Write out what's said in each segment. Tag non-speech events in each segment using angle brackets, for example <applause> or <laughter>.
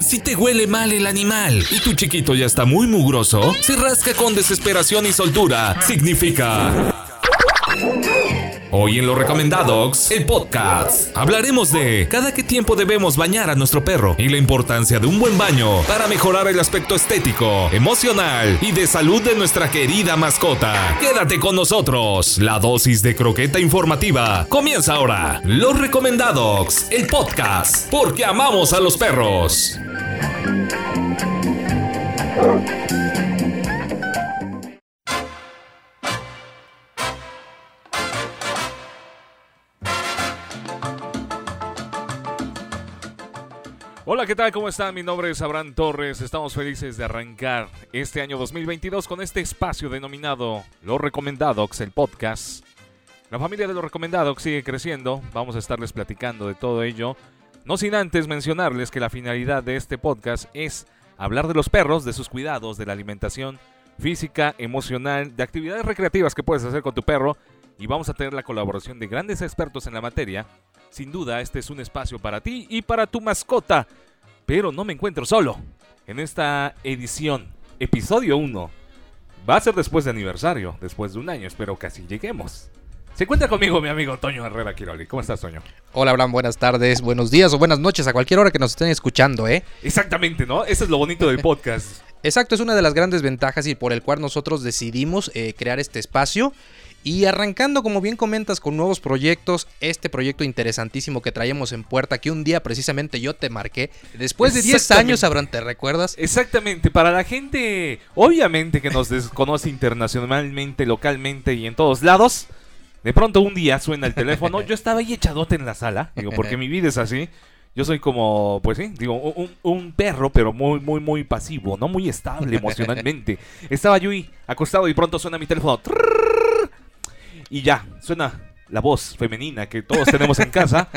Si te huele mal el animal y tu chiquito ya está muy mugroso, se rasca con desesperación y soltura, significa... Hoy en Los Recomendados, el podcast, hablaremos de cada qué tiempo debemos bañar a nuestro perro y la importancia de un buen baño para mejorar el aspecto estético, emocional y de salud de nuestra querida mascota. Quédate con nosotros, la dosis de croqueta informativa comienza ahora. Los Recomendados, el podcast, porque amamos a los perros. Hola, ¿qué tal? ¿Cómo están? Mi nombre es Abraham Torres. Estamos felices de arrancar este año 2022 con este espacio denominado Los Recomendados, el podcast. La familia de Los Recomendados sigue creciendo. Vamos a estarles platicando de todo ello. No sin antes mencionarles que la finalidad de este podcast es hablar de los perros, de sus cuidados, de la alimentación física, emocional, de actividades recreativas que puedes hacer con tu perro. Y vamos a tener la colaboración de grandes expertos en la materia sin duda, este es un espacio para ti y para tu mascota. Pero no me encuentro solo. En esta edición, episodio 1, va a ser después de aniversario, después de un año, espero que así lleguemos. Se encuentra conmigo mi amigo Toño Herrera Quiroli. ¿Cómo estás, Toño? Hola, Abraham. Buenas tardes, buenos días o buenas noches a cualquier hora que nos estén escuchando, ¿eh? Exactamente, ¿no? Eso es lo bonito del podcast. <laughs> Exacto, es una de las grandes ventajas y por el cual nosotros decidimos eh, crear este espacio. Y arrancando, como bien comentas, con nuevos proyectos, este proyecto interesantísimo que traemos en puerta, que un día precisamente yo te marqué, después de 10 años, Abraham, ¿te recuerdas? Exactamente, para la gente, obviamente que nos desconoce internacionalmente, localmente y en todos lados, de pronto un día suena el teléfono, yo estaba ahí echadote en la sala, digo, porque mi vida es así. Yo soy como, pues sí, digo, un, un, perro, pero muy, muy, muy pasivo, no muy estable emocionalmente. Estaba yo ahí acostado y pronto suena mi teléfono. Y ya, suena la voz femenina que todos tenemos en casa.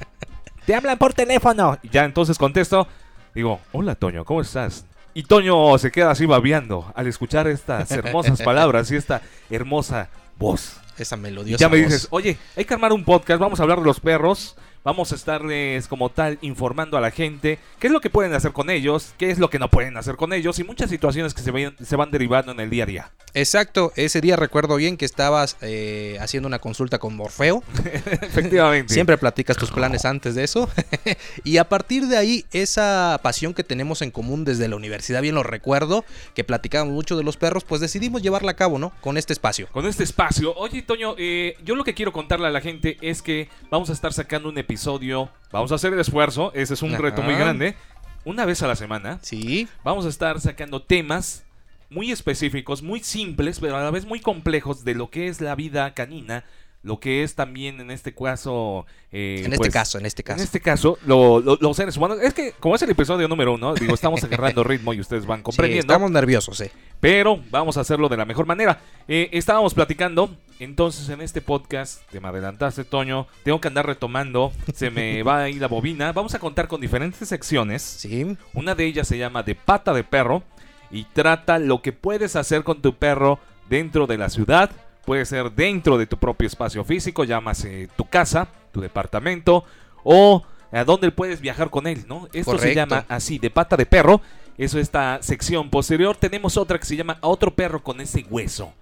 <laughs> Te hablan por teléfono. Y ya entonces contesto. Digo, hola Toño, ¿cómo estás? Y Toño se queda así babeando al escuchar estas hermosas <laughs> palabras y esta hermosa voz. Esa melodiosa. ya me dices, oye, hay que armar un podcast, vamos a hablar de los perros. Vamos a estarles como tal informando a la gente qué es lo que pueden hacer con ellos, qué es lo que no pueden hacer con ellos y muchas situaciones que se, van, se van derivando en el día a día. Exacto, ese día recuerdo bien que estabas eh, haciendo una consulta con Morfeo. <laughs> Efectivamente. Siempre platicas tus planes antes de eso. <laughs> y a partir de ahí, esa pasión que tenemos en común desde la universidad, bien lo recuerdo, que platicábamos mucho de los perros, pues decidimos llevarla a cabo, ¿no? Con este espacio. Con este espacio. Oye, Toño, eh, yo lo que quiero contarle a la gente es que vamos a estar sacando un episodio episodio. Vamos a hacer el esfuerzo. Ese es un reto muy grande. Una vez a la semana. Sí. Vamos a estar sacando temas muy específicos, muy simples, pero a la vez muy complejos de lo que es la vida canina lo que es también en este caso... Eh, en este pues, caso, en este caso. En este caso, los seres humanos... Es que como es el episodio número uno, digo, estamos <laughs> agarrando ritmo y ustedes van comprendiendo. estamos nerviosos, sí. Pero vamos a hacerlo de la mejor manera. Eh, estábamos platicando, entonces en este podcast, te me adelantaste, Toño, tengo que andar retomando, se me <laughs> va a ir la bobina. Vamos a contar con diferentes secciones. Sí. Una de ellas se llama De pata de perro y trata lo que puedes hacer con tu perro dentro de la ciudad Puede ser dentro de tu propio espacio físico, llámase tu casa, tu departamento o a dónde puedes viajar con él, ¿no? Esto se llama así, de pata de perro. Eso esta sección posterior. Tenemos otra que se llama a otro perro con ese hueso.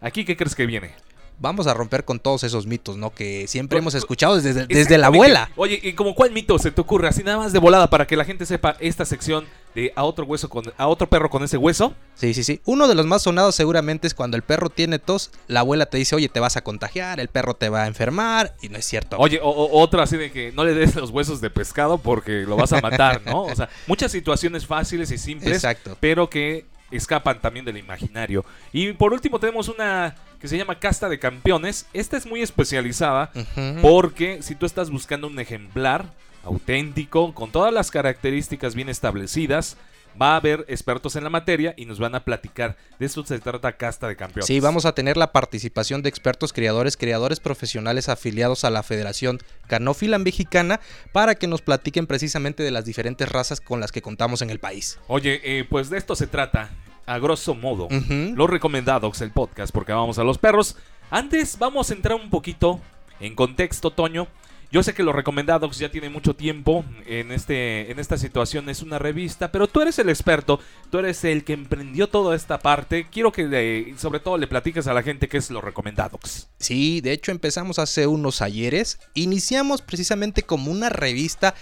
Aquí, ¿qué crees que viene? vamos a romper con todos esos mitos, ¿no? Que siempre hemos escuchado desde, desde la abuela. Oye, ¿y como cuál mito se te ocurre? Así nada más de volada para que la gente sepa esta sección a otro hueso con a otro perro con ese hueso. Sí, sí, sí. Uno de los más sonados seguramente es cuando el perro tiene tos, la abuela te dice, oye, te vas a contagiar, el perro te va a enfermar, y no es cierto. Oye, o, otro así de que no le des los huesos de pescado porque lo vas a matar, ¿no? O sea, muchas situaciones fáciles y simples, Exacto. pero que escapan también del imaginario. Y por último tenemos una que se llama Casta de Campeones. Esta es muy especializada porque si tú estás buscando un ejemplar auténtico, con todas las características bien establecidas, va a haber expertos en la materia y nos van a platicar. De esto se trata Casta de Campeones. Sí, vamos a tener la participación de expertos criadores, criadores profesionales afiliados a la Federación Canófila Mexicana para que nos platiquen precisamente de las diferentes razas con las que contamos en el país. Oye, eh, pues de esto se trata. A grosso modo, lo recomendado es el podcast porque vamos a los perros. Antes vamos a entrar un poquito en contexto, Toño. Yo sé que los recomendados ya tienen mucho tiempo en, este, en esta situación, es una revista, pero tú eres el experto, tú eres el que emprendió toda esta parte. Quiero que sobre todo le platiques a la gente qué es los recomendados. Sí, de hecho empezamos hace unos ayeres. Iniciamos precisamente como una revista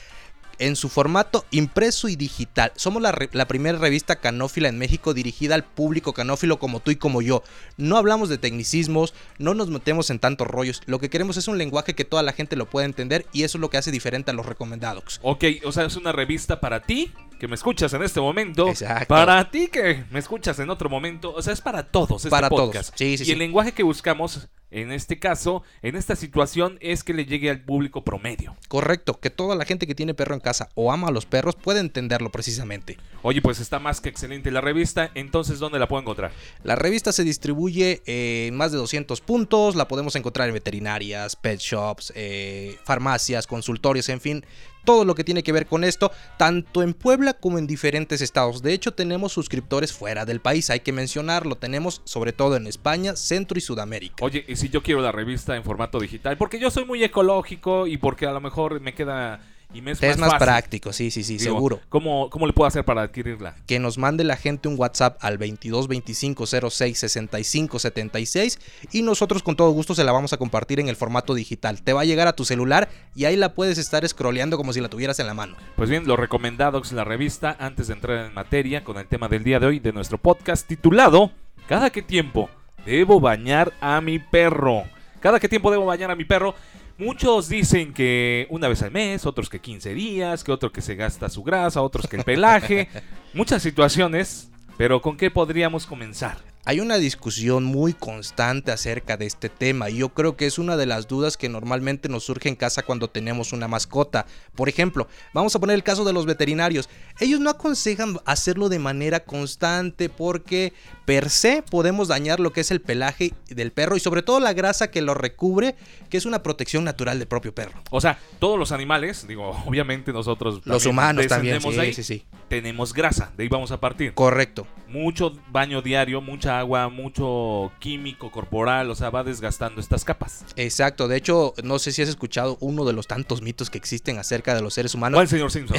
en su formato impreso y digital. Somos la, primera revista canófila en México dirigida al público canófilo como tú y como yo. No hablamos de tecnicismos, no nos metemos en tantos rollos. Lo que queremos es un lenguaje que toda la gente lo pueda entender y eso es lo que hace diferente a los recomendados. Ok, o sea, es una revista para ti, que me escuchas en este momento. Exacto. Para ti, que me escuchas en otro momento. O sea, es para todos. Este Para todos. podcast. Sí, sí, y sí. el lenguaje que buscamos, en este caso, en esta situación, es que le llegue al público promedio. Correcto, que toda la gente que tiene perro en casa o ama a los perros puede entenderlo precisamente. Oye, pues está más que excelente la revista. Entonces, ¿dónde la puedo encontrar? La revista se distribuye eh, en más de 200 puntos, la podemos encontrar en veterinarias, pet shops, eh, farmacias, consultorios, en fin, todo lo que tiene que ver con esto, tanto en Puebla como en diferentes estados. De hecho, tenemos suscriptores fuera del país, hay que mencionarlo, tenemos sobre todo en España, Centro y Sudamérica. Oye, y si yo quiero la revista en formato digital, porque yo soy muy ecológico y porque a lo mejor me queda y me es Te es más, fácil. práctico, sí, sí, sí, Digo, seguro. ¿cómo, ¿Cómo le puedo hacer para adquirirla? que nos mande la gente un WhatsApp al 22 25 06 65 76 y nosotros con todo gusto se la vamos a compartir en el formato digital. Te va a llegar a tu celular y ahí la puedes estar scrolleando como si la tuvieras en la mano. Pues bien, los recomendados la revista antes de entrar en materia con el tema del día de hoy de nuestro podcast titulado ¿Cada qué tiempo debo bañar a mi perro? ¿Cada qué tiempo debo bañar a mi perro? Muchos dicen que una vez al mes, otros que 15 días, que otro que se gasta su grasa, otros que el pelaje. <laughs> Muchas situaciones, pero ¿con qué podríamos comenzar? Hay una discusión muy constante acerca de este tema y yo creo que es una de las dudas que normalmente nos surge en casa cuando tenemos una mascota. Por ejemplo, vamos a poner el caso de los veterinarios. Ellos no aconsejan hacerlo de manera constante porque per se podemos dañar lo que es el pelaje del perro y sobre todo la grasa que lo recubre, que es una protección natural del propio perro. O sea, todos los animales, digo, <laughs> obviamente nosotros Los humanos también, sí, ahí, sí, sí. tenemos grasa, de ahí vamos a partir. Correcto. mucho baño diario, mucha agua, mucho químico corporal, o sea, va desgastando estas capas. Exacto, de hecho, no sé si has escuchado uno de los tantos mitos que existen acerca de los seres humanos. ¿Cuál, señor Simpson?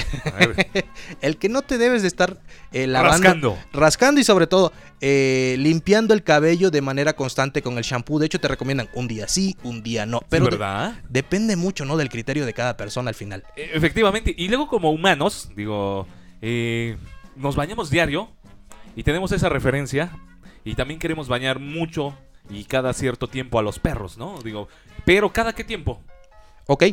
<laughs> El que no te debes de estar eh, lavando, rascando. rascando y sobre todo eh, limpiando el cabello de manera constante con el shampoo. De hecho, te recomiendan un día sí, un día no. Pero de- ¿verdad? depende mucho, ¿no? Del criterio de cada persona al final. E- Efectivamente. Y luego como humanos, digo, eh, nos bañamos diario y tenemos esa referencia y también queremos bañar mucho y cada cierto tiempo a los perros, ¿no? Digo, pero cada qué tiempo. Ok,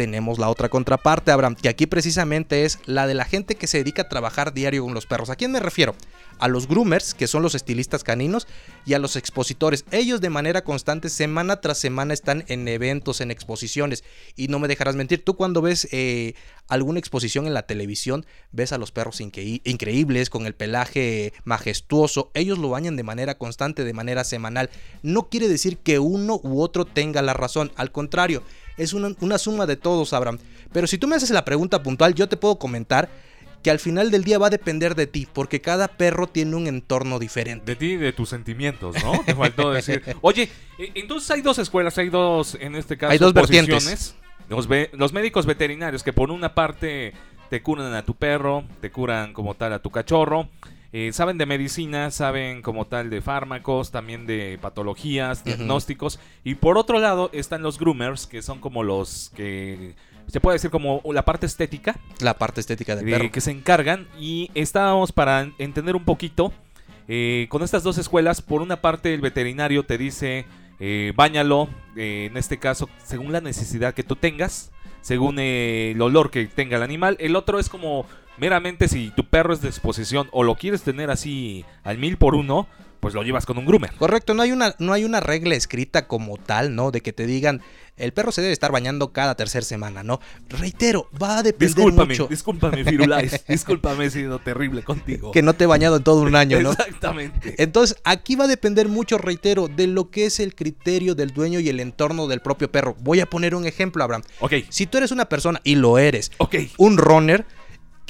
tenemos la otra contraparte, Abraham, que aquí precisamente es la de la gente que se dedica a trabajar diario con los perros. ¿A quién me refiero? A los groomers, que son los estilistas caninos, y a los expositores. Ellos de manera constante, semana tras semana, están en eventos, en exposiciones. Y no me dejarás mentir, tú cuando ves eh, alguna exposición en la televisión, ves a los perros incre- increíbles, con el pelaje majestuoso. Ellos lo bañan de manera constante, de manera semanal. No quiere decir que uno u otro tenga la razón. Al contrario, es una, una suma de todos, Abraham. Pero si tú me haces la pregunta puntual, yo te puedo comentar que al final del día va a depender de ti, porque cada perro tiene un entorno diferente. De ti y de tus sentimientos, ¿no? Te faltó decir. Oye, e- entonces hay dos escuelas, hay dos, en este caso, Hay dos vertientes. Los, ve- los médicos veterinarios que por una parte te curan a tu perro, te curan como tal a tu cachorro. Eh, saben de medicina, saben como tal de fármacos, también de patologías, diagnósticos. Y por otro lado están los groomers, que son como los que se puede decir como la parte estética, La parte estética del eh, perro. que se encargan y estábamos para entender un poquito eh, con estas dos escuelas. Por una parte, el veterinario te dice, eh, báñalo, eh, en este caso, según la necesidad que tú tengas, según eh, el olor que tenga el animal. El otro es como meramente si tu perro es de exposición o lo quieres tener así al mil por uno, pues lo llevas con un groomer. Correcto, no hay una no hay una regla escrita como tal, ¿no? De que te digan el perro se debe estar bañando cada tercera semana, ¿no? Reitero, va a depender Discúlpame, mucho discúlpame, Firulais. <laughs> discúlpame, he sido terrible contigo. que no te he bañado en todo un año, ¿no? Exactamente. Entonces, aquí va a depender mucho, reitero, de lo que es el criterio del dueño y el entorno del propio perro. Voy a poner un ejemplo, Abraham. Ok, Si tú eres una persona, y lo eres, ok. un runner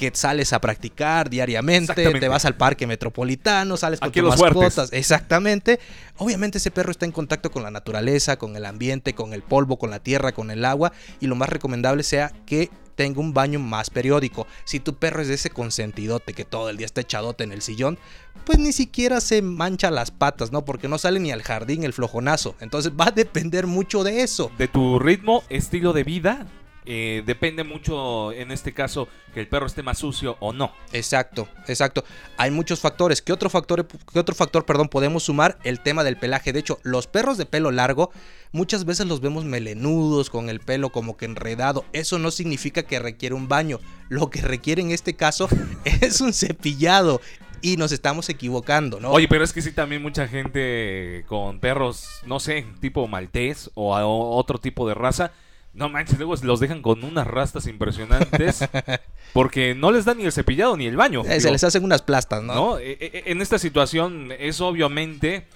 que sales a practicar diariamente, te vas al parque metropolitano, sales con Aquí tus mascotas. Exactamente. Obviamente ese perro está en contacto con la naturaleza, con el ambiente, con el polvo, con la tierra, con el agua y lo más recomendable sea que tenga un baño más periódico. Si tu perro es de ese consentidote que todo el día está echadote en el sillón, pues ni siquiera se mancha las patas, ¿no? Porque no sale ni al jardín el flojonazo. Entonces <laughs> va a depender mucho de eso. De tu ritmo, estilo de vida, eh, depende mucho en este caso que el perro esté más sucio o no. Exacto, exacto. Hay muchos factores. ¿Qué otro factor, qué otro factor perdón, podemos sumar? El tema del pelaje. De hecho, los perros de pelo largo muchas veces los vemos melenudos, con el pelo como que enredado. Eso no significa que requiere un baño. Lo que requiere en este caso <laughs> es un cepillado. Y nos estamos equivocando, ¿no? Oye, pero es que sí, también mucha gente con perros, no sé, tipo maltés o, otro tipo de raza. No manches, luego los dejan con unas rastas impresionantes <laughs> porque no les da ni el cepillado ni el baño. Eh, se les hacen unas plastas, ¿no? ¿no? Eh, eh, En esta situación es obviamente,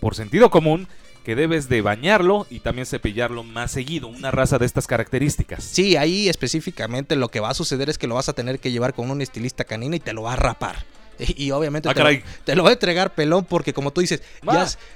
por sentido común, que debes de bañarlo y también cepillarlo más seguido, una raza de estas características. Sí, ahí específicamente lo que va a suceder es que lo vas a tener que llevar con un estilista canina y te lo va a rapar. <laughs> Y, y obviamente Ah, te, lo, caray. te lo va a entregar pelón porque como tú dices,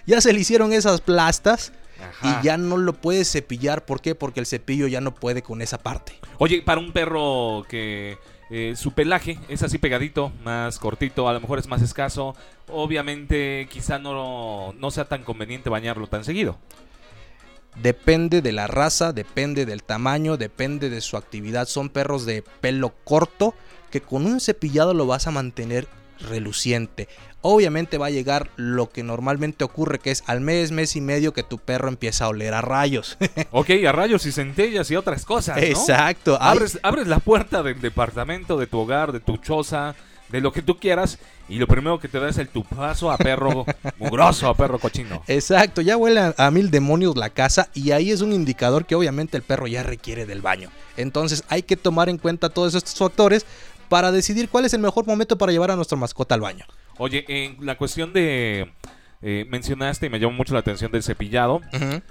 ya se le hicieron esas plastas Ajá. y ya no lo puedes cepillar. ¿Por qué? Porque el cepillo ya no puede con esa parte. Oye, para un perro que eh, su pelaje es así pegadito, más cortito, a lo mejor es más escaso, obviamente quizá no, no sea tan conveniente bañarlo tan seguido. Depende de la raza, depende del tamaño, depende de su actividad. Son perros de pelo corto que con un cepillado lo vas a mantener reluciente. Obviamente va a llegar lo que normalmente ocurre, que es al mes, mes y medio que tu perro empieza a oler a rayos. <laughs> Ok, a rayos y centellas y otras cosas, ¿no? Exacto. Abres, abres la puerta del departamento, de tu hogar, de tu choza, de lo que tú quieras, y lo primero que te da es el tupazo a perro <laughs> mugroso, a perro cochino. Exacto, ya huele a, a mil demonios la casa y ahí es un indicador que obviamente el perro ya requiere del baño. Entonces hay que tomar en cuenta todos estos factores para decidir cuál es el mejor momento para llevar a nuestra mascota al baño. Oye, en la cuestión de... eh, mencionaste y me llamó mucho la atención del cepillado.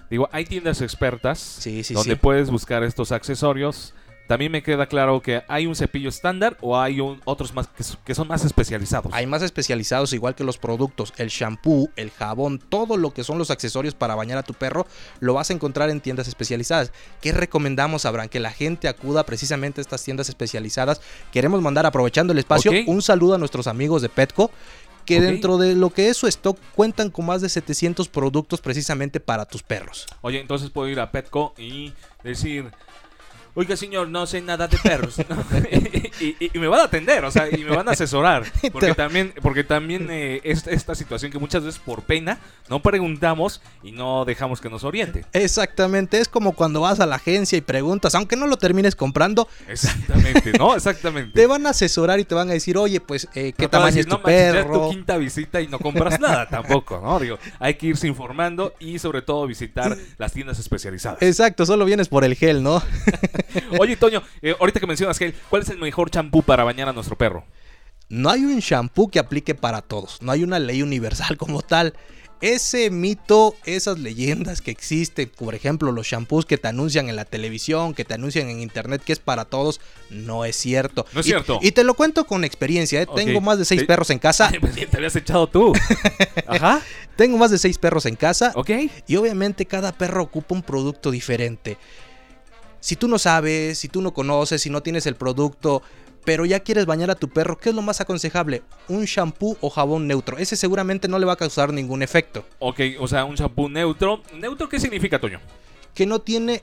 Digo, hay tiendas expertas Sí, sí, donde sí. puedes buscar estos accesorios. También me queda claro que hay un cepillo estándar o hay un- otros más que, son más especializados. Hay más especializados igual que los productos, el shampoo, el jabón, todo lo que son los accesorios para bañar a tu perro, lo vas a encontrar en tiendas especializadas. ¿Qué recomendamos, Abraham? Que la gente acuda precisamente a estas tiendas especializadas. Queremos mandar, aprovechando el espacio, un saludo a nuestros amigos de Petco. Que dentro de lo que es su stock cuentan con más de 700 productos precisamente para tus perros. Oye, entonces puedo ir a Petco y decir, oiga señor, no sé nada de perros. ¿no? <laughs> y, y- y me van a atender, o sea, y me van a asesorar. <laughs> Porque también, porque también eh, es esta situación que muchas veces por pena no preguntamos y no dejamos que nos oriente. Exactamente, es como cuando vas a la agencia y preguntas, aunque no lo termines comprando, Exactamente, ¿no? <laughs> Exactamente. te van a asesorar y te van a decir, oye, pues, eh, ¿qué No tamaño decir, es tu "No perro? tu quinta visita y no compras nada tampoco, ¿no? Digo, hay que irse informando y sobre todo visitar las tiendas especializadas. Exacto, solo vienes por el gel, ¿no? <laughs> Oye, Toño, eh, ahorita que mencionas gel, ¿cuál es el mejor champú para bañar a nuestro perro? No hay un shampoo que aplique para todos, no hay una ley universal <laughs> como tal. Ese mito, esas leyendas que existen, por ejemplo, los shampoos que te anuncian en la televisión, que te anuncian en internet, que es para todos, no es cierto. No es Y- cierto. Y, te lo cuento con experiencia, ¿eh? Tengo más de seis Te- perros en casa. <laughs> Pues, te habías echado tú. Ajá. Tengo más de seis perros en casa. Ok. Y obviamente cada perro ocupa un producto diferente. Si tú no sabes, si tú no conoces, si no tienes el producto, pero ya quieres bañar a tu perro, ¿qué es lo más aconsejable? Un shampoo o jabón neutro. Ese seguramente no le va a causar ningún efecto. Ok, o sea, un champú neutro. ¿Neutro qué significa, Toño? Que no tiene...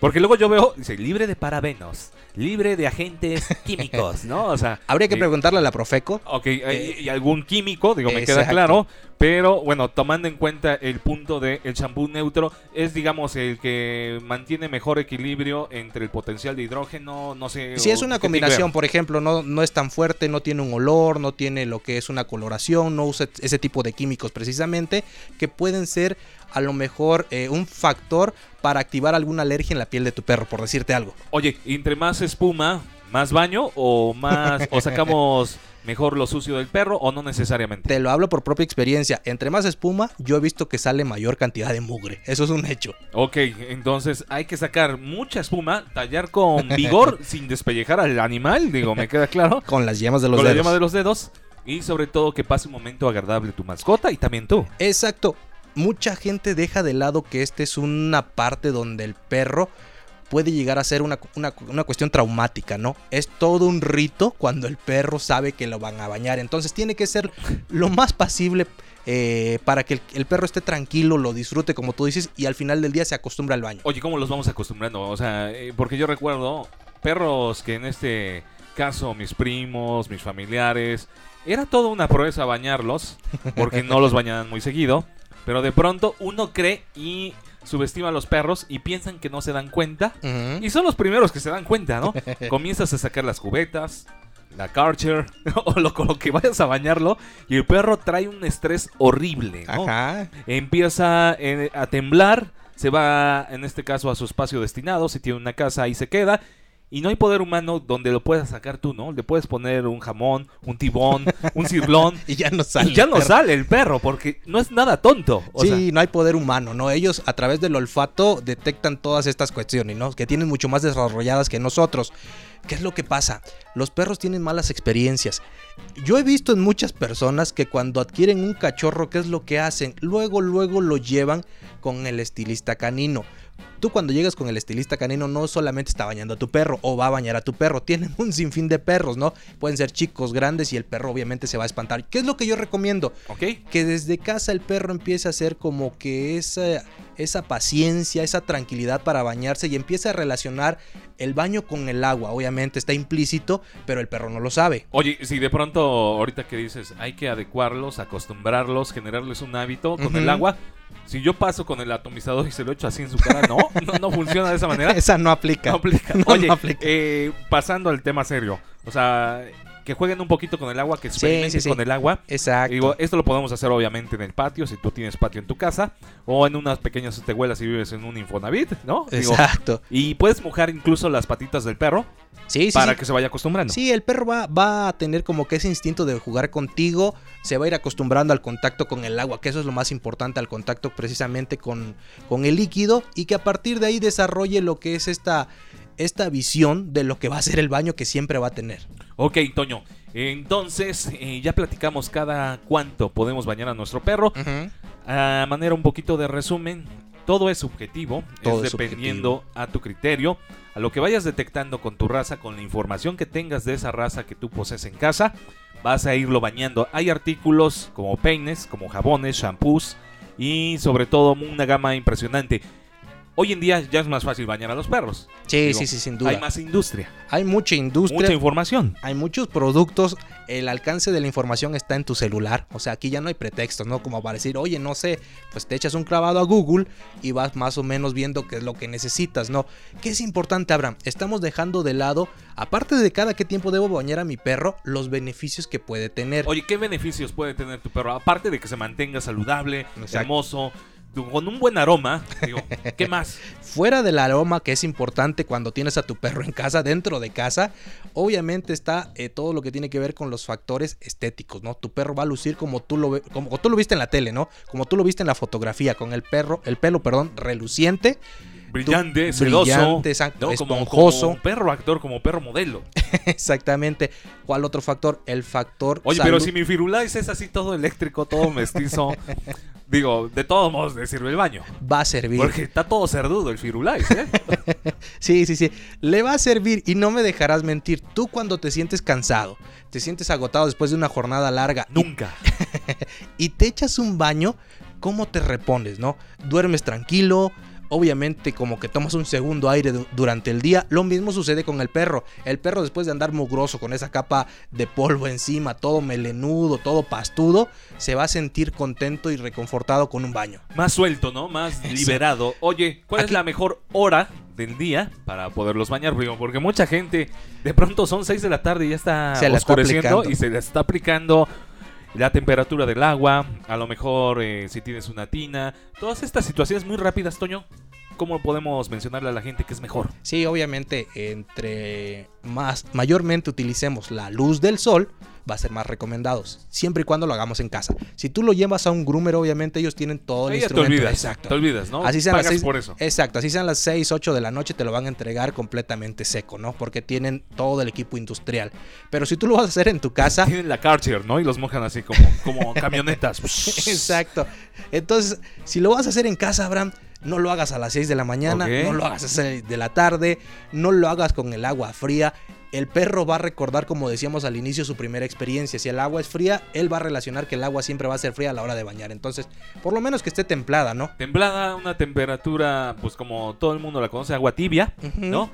Porque luego yo veo, dice, libre de parabenos, libre de agentes <laughs> químicos, ¿no? O sea... Habría que eh, preguntarle a la Profeco. Ok, eh, y algún químico, digo, me queda claro. Pero bueno, tomando en cuenta el punto de el champú neutro, es digamos el que mantiene mejor equilibrio entre el potencial de hidrógeno, no sé. Si es una combinación, por ejemplo, no, no es tan fuerte, no tiene un olor, no tiene lo que es una coloración, no usa ese tipo de químicos precisamente, que pueden ser a lo mejor eh, un factor para activar alguna alergia en la piel de tu perro, por decirte algo. Oye, ¿y entre más espuma, más baño o más o sacamos <laughs> mejor lo sucio del perro o no necesariamente? Te lo hablo por propia experiencia. Entre más espuma, yo he visto que sale mayor cantidad de mugre. Eso es un hecho. Ok, entonces hay que sacar mucha espuma, tallar con vigor <laughs> sin despellejar al animal, digo, me queda claro. <laughs> Con las yemas de los con dedos. la yema de los dedos. Y sobre todo que pase un momento agradable tu mascota y también tú. Exacto. Mucha gente deja de lado que esta es una parte donde el perro puede llegar a ser una, una- cuestión traumática, ¿no? Es todo un rito cuando el perro sabe que lo van a bañar. Entonces tiene que ser lo más pasible eh, para que el, el perro esté tranquilo, lo disfrute como tú dices y al final del día se acostumbra al baño. Oye, ¿cómo los vamos acostumbrando? O sea, eh, porque yo recuerdo perros que en este caso mis primos, mis familiares, era toda una proeza bañarlos, porque no los bañaban muy seguido, pero de pronto uno cree y subestima a los perros y piensan que no se dan cuenta. Y son los primeros que se dan cuenta, ¿no? <laughs> Comienzas a sacar las cubetas, la Karcher, <laughs> o lo, con lo que vayas a bañarlo, y el perro trae un estrés horrible, ¿no? Ajá. empieza eh, a temblar, se va en este caso a su espacio destinado, si tiene una casa ahí se queda. Y no hay poder humano donde lo puedas sacar tú, ¿no? Le puedes poner un jamón, un tibón, un cirlón. <laughs> Y ya no sale. y ya no perro. sale el perro, porque no es nada tonto. O sí, sea, no hay poder humano, ¿no? Ellos a través del olfato detectan todas estas cuestiones, ¿no? Que tienen mucho más desarrolladas que nosotros. ¿Qué es lo que pasa? Los perros tienen malas experiencias. Yo he visto en muchas personas que cuando adquieren un cachorro, ¿qué es lo que hacen? Luego, luego lo llevan con el estilista canino. Tú cuando llegas con el estilista canino no solamente está bañando a tu perro o va a bañar a tu perro, tienen un sinfín de perros, ¿no? Pueden ser chicos, grandes y el perro obviamente se va a espantar. ¿Qué es lo que yo recomiendo? ¿ok? que desde casa el perro empiece a hacer como que esa, esa paciencia, esa tranquilidad para bañarse y empiece a relacionar el baño con el agua. Obviamente está implícito, pero el perro no lo sabe. Oye, si de pronto ahorita que dices, hay que adecuarlos, acostumbrarlos, generarles un hábito con el agua. Si yo paso con el atomizador y se lo echo así en su cara, no, no, no funciona de esa manera. <laughs> Esa no aplica. No aplica. <laughs> No, Oye, no aplica. eh, pasando al tema serio. O sea, que jueguen un poquito con el agua, que experimenten sí, sí. con el agua. Exacto. Digo, esto lo podemos hacer obviamente en el patio, si tú tienes patio en tu casa, o en unas pequeñas estehuelas si vives en un Infonavit, ¿no? Digo, Exacto. y puedes mojar incluso las patitas del perro Sí, sí, para que se vaya acostumbrando. Sí, el perro va, va a tener como que ese instinto de jugar contigo, se va a ir acostumbrando al contacto con el agua, que eso es lo más importante, al contacto precisamente con, con el líquido y que a partir de ahí desarrolle lo que es esta, esta visión de lo que va a ser el baño que siempre va a tener. Ok, Toño. Entonces, eh, ya platicamos cada cuánto podemos bañar a nuestro perro. A manera un poquito de resumen, todo es subjetivo, Todo es es dependiendo a tu criterio, a lo que vayas detectando con tu raza, con la información que tengas de esa raza que tú posees en casa, vas a irlo bañando. Hay artículos como peines, como jabones, shampoos y sobre todo una gama impresionante. Hoy en día ya es más fácil bañar a los perros. Sí, Digo, sí, sí, sin duda. Hay más industria, Hay mucha industria. mucha información. hay muchos productos, el alcance de la información está en tu celular, o sea, aquí ya no hay pretextos, ¿no? Como para decir, oye, no sé, pues te echas un clavado a Google y vas más o menos viendo qué es lo que necesitas, ¿no? ¿Qué es importante, Abraham? Estamos dejando de lado, aparte de cada qué tiempo debo bañar a mi perro, los beneficios que puede tener. Oye, ¿qué beneficios puede tener tu perro? Aparte de que se mantenga saludable, Exacto. hermoso, con un buen aroma, digo, ¿qué <laughs> más? Fuera del aroma que es importante cuando tienes a tu perro en casa, dentro de casa, obviamente está eh, todo lo que tiene que ver con los factores estéticos, ¿no? Tu perro va a lucir como tú lo ve- como tú lo viste en la tele, ¿no? Como tú lo viste en la fotografía, con el perro, el pelo, perdón, reluciente, Brillante, ¿no? como, esponjoso. como perro actor, como perro modelo. <laughs> exactamente. ¿Cuál otro factor? El factor Oye, pero si mi Firulais es así todo eléctrico, todo mestizo, <laughs> digo, de todos modos le sirve el baño. va a servir. Porque está todo cerdudo el Firulais, ¿eh? <laughs> Sí, sí, sí. Le va a servir y no me dejarás mentir. Tú cuando te sientes cansado, te sientes agotado después de una jornada larga Nunca. <laughs> y te echas un baño, ¿cómo te repones, no? Duermes tranquilo, obviamente como que tomas un segundo aire du- durante el día. Lo mismo sucede con el perro. El perro después de andar mugroso con esa capa de polvo encima, todo melenudo, todo pastudo, se va a sentir contento y reconfortado con un baño. Más suelto, ¿no? Más liberado. Oye, ¿cuál es la mejor hora del día para poderlos bañar? Porque mucha gente, de pronto son 6 de la tarde y ya está Se la está oscureciendo y se le está aplicando la temperatura del agua, a lo mejor eh, si tienes una tina, todas estas situaciones muy rápidas, Toño. ¿Cómo podemos mencionarle a la gente que es mejor? Sí, obviamente, entre más mayormente utilicemos la luz del sol, va a ser más recomendado, siempre y cuando lo hagamos en casa. Si tú lo llevas a un groomer, obviamente ellos tienen todo el Ahí ya te instrumento. olvidas. Exacto. Te olvidas, ¿no? Así sean las Pagas seis- por eso. Exacto, así sean las 6, 8 de la noche, te lo van a entregar completamente seco, ¿no? Porque tienen todo el equipo industrial. Pero si tú lo vas a hacer en tu casa, Tienen la Karcher, ¿no? Y los mojan así como, como <laughs> camionetas. Exacto. Entonces, si lo vas a hacer en casa, Abraham, no lo hagas a las 6 de la mañana, no lo hagas a las 6 de la tarde, no lo hagas con el agua fría. El perro va a recordar, como decíamos al inicio, su primera experiencia. Si el agua es fría, él va a relacionar que el agua siempre va a ser fría a la hora de bañar. Entonces, por lo menos que esté templada, ¿no? Templada, una temperatura, pues como todo el mundo la conoce, agua tibia. ¿no?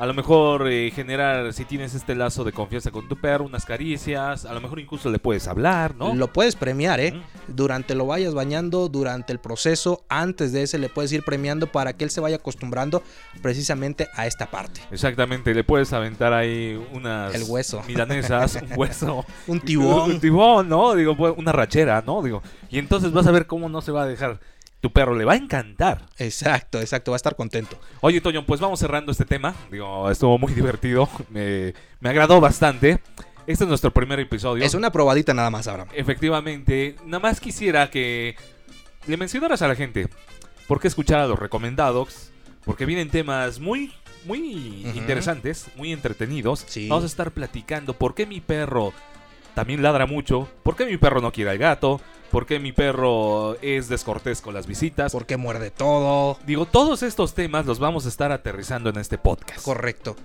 A lo mejor eh, generar, si tienes este lazo de confianza con tu perro, unas caricias, a lo mejor incluso le puedes hablar, ¿no? Lo puedes premiar, ¿eh? Durante lo vayas bañando, durante el proceso, antes de ese le puedes ir premiando para que él se vaya acostumbrando precisamente a esta parte. Exactamente, le puedes aventar ahí unas El hueso. milanesas, un hueso, <laughs> Un tibón. un tibón, ¿no? Digo, pues, una rachera, ¿no? Digo, y entonces vas a ver cómo no se va a dejar. Tu perro le va a encantar. Exacto, exacto, va a estar contento. Oye, Toño, pues vamos cerrando este tema. Digo, estuvo muy divertido. Me, me agradó bastante. Este es nuestro primer episodio. Es una probadita nada más, Abraham. Efectivamente, nada más quisiera que le mencionaras a la gente por qué escuchar a los recomendados, porque vienen temas muy, muy interesantes, muy entretenidos. Sí. Vamos a estar platicando por qué mi perro también ladra mucho, por qué mi perro no quiere al gato, por qué mi perro es descortés con las visitas. Porque muerde todo. Digo, todos estos temas los vamos a estar aterrizando en este podcast. Correcto.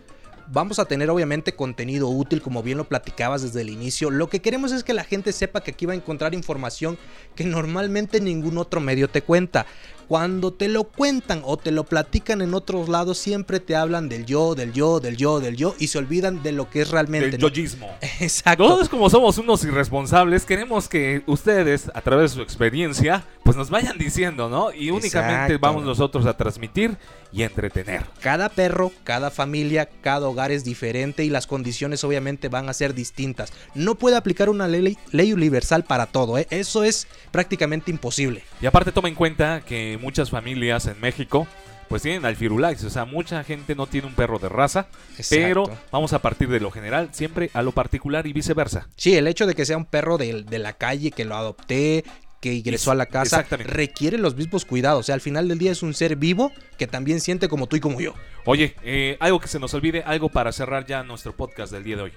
Vamos a tener obviamente contenido útil, como bien lo platicabas desde el inicio. Lo que queremos es que la gente sepa que aquí va a encontrar información que normalmente ningún otro medio te cuenta. Cuando te lo cuentan o te lo platican en otros lados, siempre te hablan del yo, del yo, del yo, del yo y se olvidan de lo que es realmente. Del ¿no? yoyismo. <laughs> Exacto. Todos como somos unos irresponsables, queremos que ustedes, a través de su experiencia, pues nos vayan diciendo, ¿no? Y únicamente Exacto. vamos nosotros a transmitir y entretener. Cada perro, cada familia, cada hogar es diferente y las condiciones obviamente van a ser distintas. No puede aplicar una ley, ley universal para todo, ¿eh? eso es prácticamente imposible. Y aparte toma en cuenta que muchas familias en México pues tienen al Firulais, o sea, mucha gente no tiene un perro de raza, pero vamos a partir de lo general, siempre a lo particular y viceversa. Sí, el hecho de que sea un perro de, de la calle, que lo adopté, que ingresó a la casa, requiere los mismos cuidados. O sea, al final del día es un ser vivo que también siente como tú y como yo. Oye, eh, algo que se nos olvide, algo para cerrar ya nuestro podcast del día de hoy.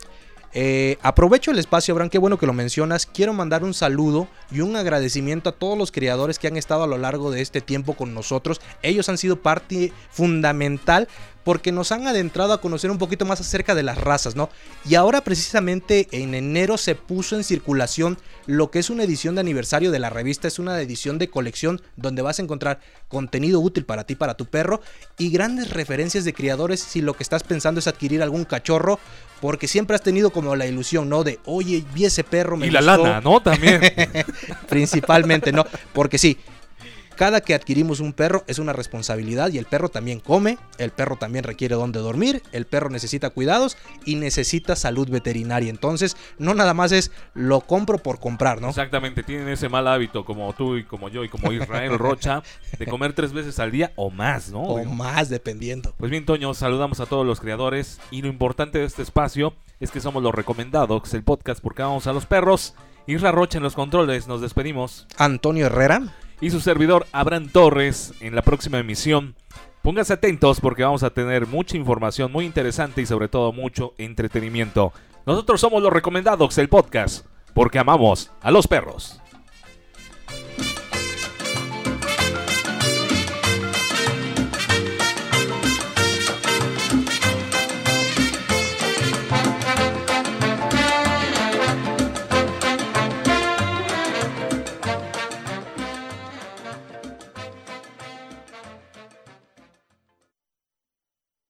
Eh, aprovecho el espacio, Abraham, qué bueno que lo mencionas. Quiero mandar un saludo y un agradecimiento a todos los criadores que han estado a lo largo de este tiempo con nosotros. Ellos han sido parte fundamental porque nos han adentrado a conocer un poquito más acerca de las razas, ¿no? Y ahora precisamente en enero se puso en circulación lo que es una edición de aniversario de la revista, es una edición de colección donde vas a encontrar contenido útil para ti, para tu perro y grandes referencias de criadores si lo que estás pensando es adquirir algún cachorro, porque siempre has tenido como la ilusión, ¿no? De, oye, vi ese perro, me y la gustó". lana, ¿no? También. <laughs> Principalmente, ¿no? Porque sí, cada que adquirimos un perro es una responsabilidad y el perro también come, el perro también requiere donde dormir, el perro necesita cuidados y necesita salud veterinaria. Entonces, no nada más es lo compro por comprar, ¿no? Exactamente, tienen ese mal hábito como tú y como yo y como Israel Rocha de <laughs> comer tres veces al día o más, ¿no? O más, dependiendo. Pues bien, Toño, saludamos a todos los creadores y lo importante de este espacio es que somos los recomendados, el podcast porque vamos a los perros. Isra Rocha en los controles, nos despedimos. Antonio Herrera. Y su servidor Abraham Torres en la próxima emisión. Pónganse atentos porque vamos a tener mucha información muy interesante y sobre todo mucho entretenimiento. Nosotros somos los recomendados, el podcast, porque amamos a los perros.